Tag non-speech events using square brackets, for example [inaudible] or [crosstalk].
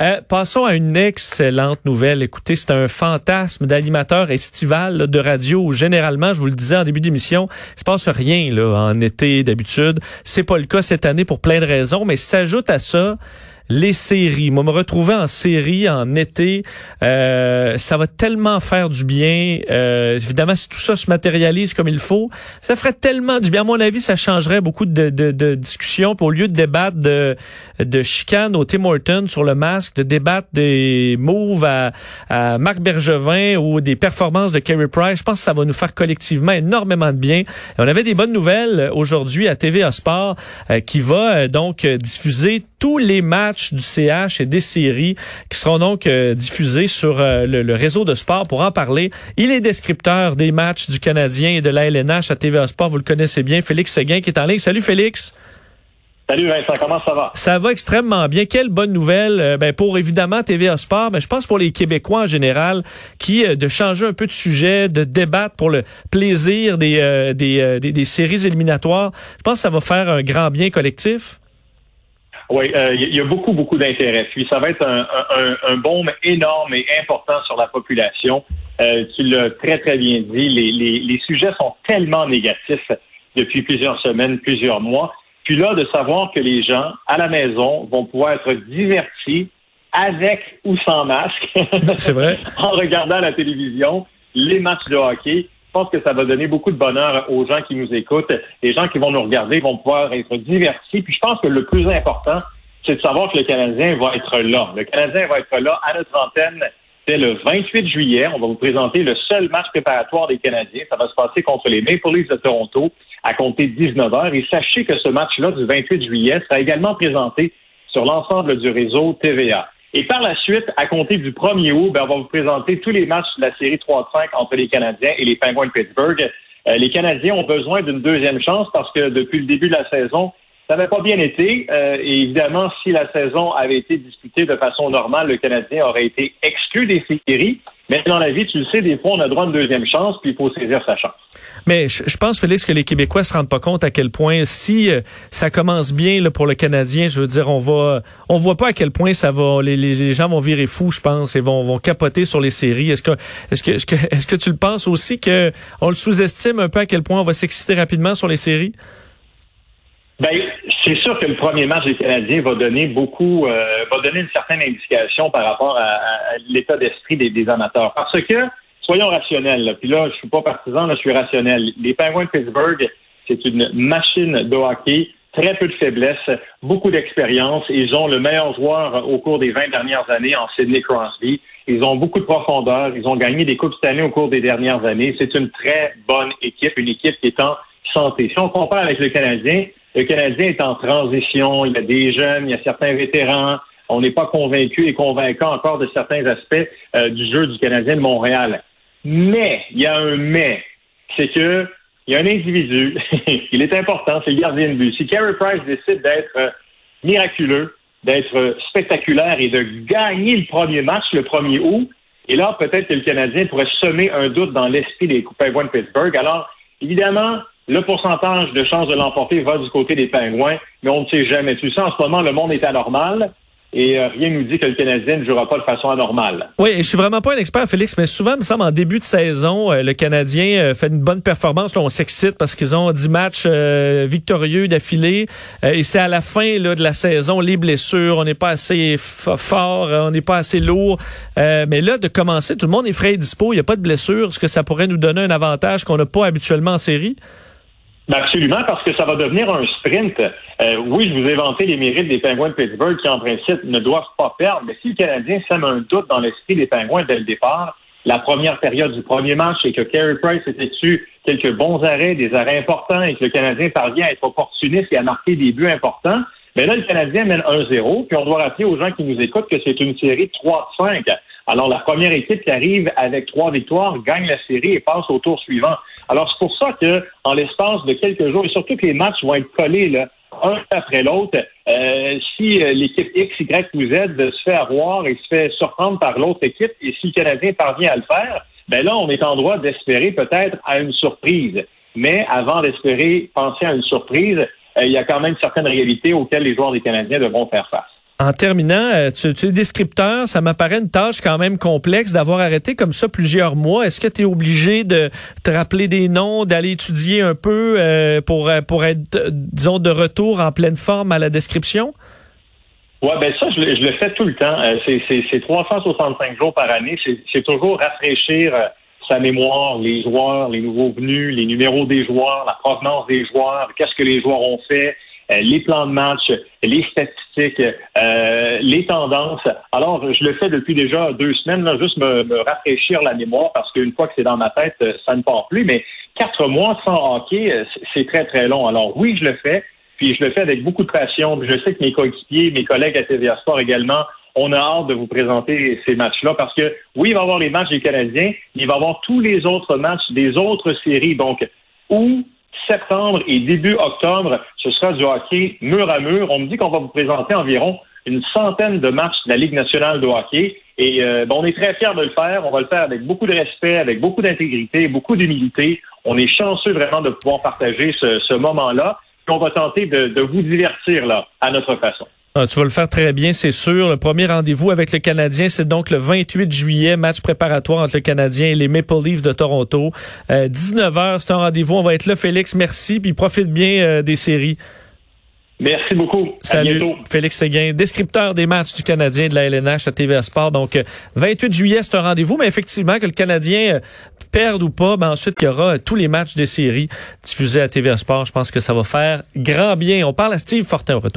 Euh, passons à une excellente nouvelle. Écoutez, c'est un fantasme d'animateur estival de radio généralement, je vous le disais en début d'émission, il se passe rien là, en été d'habitude. C'est pas le cas cette année pour plein de raisons, mais s'ajoute à ça les séries. Moi, me retrouver en série en été, euh, ça va tellement faire du bien. Euh, évidemment, si tout ça se matérialise comme il faut, ça ferait tellement du bien. À mon avis, ça changerait beaucoup de, de, discussions. au lieu de débattre de, de chicane au Tim Horton sur le masque, de débattre des moves à, à Marc Bergevin ou des performances de Kerry Price, je pense que ça va nous faire collectivement énormément de bien. on avait des bonnes nouvelles aujourd'hui à TVA Sport euh, qui va euh, donc diffuser tous les matchs du CH et des séries qui seront donc euh, diffusés sur euh, le, réseau de sport. Pour en parler, il est descripteur des matchs du Canadien et de la LNH à TVA Sport. Vous le connaissez bien, Félix Séguin qui est en ligne. Salut Félix. Salut Vincent, comment ça va? Ça va extrêmement bien. Quelle bonne nouvelle euh, ben, pour évidemment TVA Sport, mais je pense pour les Québécois en général, qui de changer un peu de sujet, de débattre pour le plaisir des, des, des séries éliminatoires. Je pense que ça va faire un grand bien collectif. Oui, il euh, y a beaucoup, beaucoup d'intérêt. Puis ça va être un, un, un baume énorme et important sur la population. Euh, tu l'as très, très bien dit. Les, les, les, sujets sont tellement négatifs depuis plusieurs semaines, plusieurs mois. Puis là, de savoir que les gens à la maison vont pouvoir être divertis avec ou sans masque. [laughs] C'est vrai. [laughs] en regardant la télévision, les matchs de hockey. Je pense que ça va donner beaucoup de bonheur aux gens qui nous écoutent. Les gens qui vont nous regarder vont pouvoir être divertis. Puis je pense que le plus important, c'est de savoir que le Canadien va être là. Le Canadien va être là à notre antenne dès le 28 juillet. On va vous présenter le seul match préparatoire des Canadiens. Ça va se passer contre les Maple Leafs de Toronto à compter 19 heures. Et sachez que ce match-là du 28 juillet sera également présenté sur l'ensemble du réseau TVA. Et par la suite, à compter du 1er août, ben, on va vous présenter tous les matchs de la série 3-5 entre les Canadiens et les Penguins de Pittsburgh. Euh, les Canadiens ont besoin d'une deuxième chance parce que depuis le début de la saison, ça n'avait pas bien été. Euh, et évidemment, si la saison avait été disputée de façon normale, le Canadien aurait été exclu des séries. Mais dans la vie, tu le sais, des fois, on a droit à une deuxième chance, puis il faut saisir sa chance. Mais je, pense, Félix, que les Québécois se rendent pas compte à quel point, si euh, ça commence bien là, pour le Canadien, je veux dire, on va, on voit pas à quel point ça va, les, les, gens vont virer fous, je pense, et vont, vont capoter sur les séries. Est-ce que, est-ce que, est-ce que, est-ce que tu le penses aussi que on le sous-estime un peu à quel point on va s'exciter rapidement sur les séries? Ben, c'est sûr que le premier match des Canadiens va donner beaucoup, euh, va donner une certaine indication par rapport à, l'état d'esprit des, amateurs. Parce que, soyons rationnels, puis là, je suis pas partisan, là, je suis rationnel. Les Penguins de Pittsburgh, c'est une machine de hockey, très peu de faiblesse, beaucoup d'expérience. Ils ont le meilleur joueur au cours des 20 dernières années en Sidney Crosby. Ils ont beaucoup de profondeur. Ils ont gagné des coupes cette année au cours des dernières années. C'est une très bonne équipe, une équipe qui est en santé. Si on compare avec le Canadien, le Canadien est en transition. Il y a des jeunes, il y a certains vétérans. On n'est pas convaincu et convaincant encore de certains aspects euh, du jeu du Canadien de Montréal. Mais, il y a un mais. C'est que il y a un individu, [laughs] il est important, c'est le gardien de but. Si Carey Price décide d'être euh, miraculeux, d'être spectaculaire et de gagner le premier match le 1er août, et là, peut-être que le Canadien pourrait semer un doute dans l'esprit des Penguins de Pittsburgh. Alors, évidemment, le pourcentage de chances de l'emporter va du côté des Pingouins, mais on ne sait jamais. Tu sais, en ce moment, le monde est anormal. Et euh, rien ne nous dit que le Canadien ne jouera pas de façon anormale. Oui, je suis vraiment pas un expert, Félix, mais souvent, il me semble, en début de saison, euh, le Canadien euh, fait une bonne performance. Là, on s'excite parce qu'ils ont 10 matchs victorieux d'affilée. et c'est à la fin de la saison, les blessures, on n'est pas assez fort, on n'est pas assez lourd. mais là, de commencer, tout le monde est frais et dispo, il n'y a pas de blessure. Est-ce que ça pourrait nous donner un avantage qu'on n'a pas habituellement en série? Ben, absolument, parce que ça va devenir un sprint. Euh, oui, je vous ai vanté les mérites des Pingouins de Pittsburgh qui, en principe, ne doivent pas perdre. Mais si le Canadien sème un doute dans l'esprit des Pingouins dès le départ, la première période du premier match et que Carey Price effectue quelques bons arrêts, des arrêts importants et que le Canadien parvient à être opportuniste et à marquer des buts importants, mais là, le Canadien mène 1-0. Puis on doit rappeler aux gens qui nous écoutent que c'est une série 3-5. Alors, la première équipe qui arrive avec trois victoires gagne la série et passe au tour suivant. Alors, c'est pour ça que, en l'espace de quelques jours, et surtout que les matchs vont être collés là, un après l'autre, euh, si euh, l'équipe X, Y ou Z se fait avoir et se fait surprendre par l'autre équipe, et si le Canadien parvient à le faire, ben là, on est en droit d'espérer peut-être à une surprise. Mais avant d'espérer penser à une surprise, euh, il y a quand même certaines réalités auxquelles les joueurs des Canadiens devront faire face. En terminant, euh, tu, es descripteur, ça m'apparaît une tâche quand même complexe d'avoir arrêté comme ça plusieurs mois. Est-ce que tu es obligé de te rappeler des noms, d'aller étudier un peu euh, pour, euh, pour être, disons, de retour en pleine forme à la description? Oui, ben ça, je, le fais tout le temps. c'est 365 jours par année. C'est toujours rafraîchir sa mémoire, les joueurs, les nouveaux venus, les numéros des joueurs, la provenance des joueurs, qu'est-ce que les joueurs ont fait, les plans de match, les statistiques, euh, les tendances. Alors, je le fais depuis déjà deux semaines, là, juste me, rafraîchir la mémoire parce qu'une fois que c'est dans ma tête, euh, ça ne part plus. Mais quatre mois sans hockey, c'est très, très long. Alors oui, je le fais. Puis je le fais avec beaucoup de passion. Je sais que mes coéquipiers, mes collègues à TVA Sport également, on a hâte de vous présenter ces matchs-là parce que oui, il va y avoir les matchs des Canadiens, il va y avoir tous les autres matchs des autres séries. Donc, où septembre et début octobre, ce sera du hockey mur à mur. On me dit qu'on va vous présenter environ une centaine de matchs de la Ligue nationale de hockey. Et euh, on est très fiers de le faire. On va le faire avec beaucoup de respect, avec beaucoup d'intégrité, beaucoup d'humilité. On est chanceux vraiment de pouvoir partager ce, moment-là. on va tenter de, de vous divertir là, à notre façon. Ah, tu vas le faire très bien, c'est sûr. Le premier rendez-vous avec le Canadien, c'est donc le 28 juillet, match préparatoire entre le Canadien et les Maple Leafs de Toronto. 19h, euh, c'est un rendez-vous. On va être là, Félix. Merci, puis profite bien euh, des séries. Merci beaucoup. Salut, Félix Séguin, descripteur des matchs du Canadien de la LNH à TVA Sport. Donc, 28 euh, juillet, c'est un rendez-vous, mais effectivement, que le Canadien perde ou pas, ben ensuite, il y aura tous les matchs des séries diffusés à TVA Sport. Je pense que ça va faire grand bien. On parle à Steve Fortin au retour.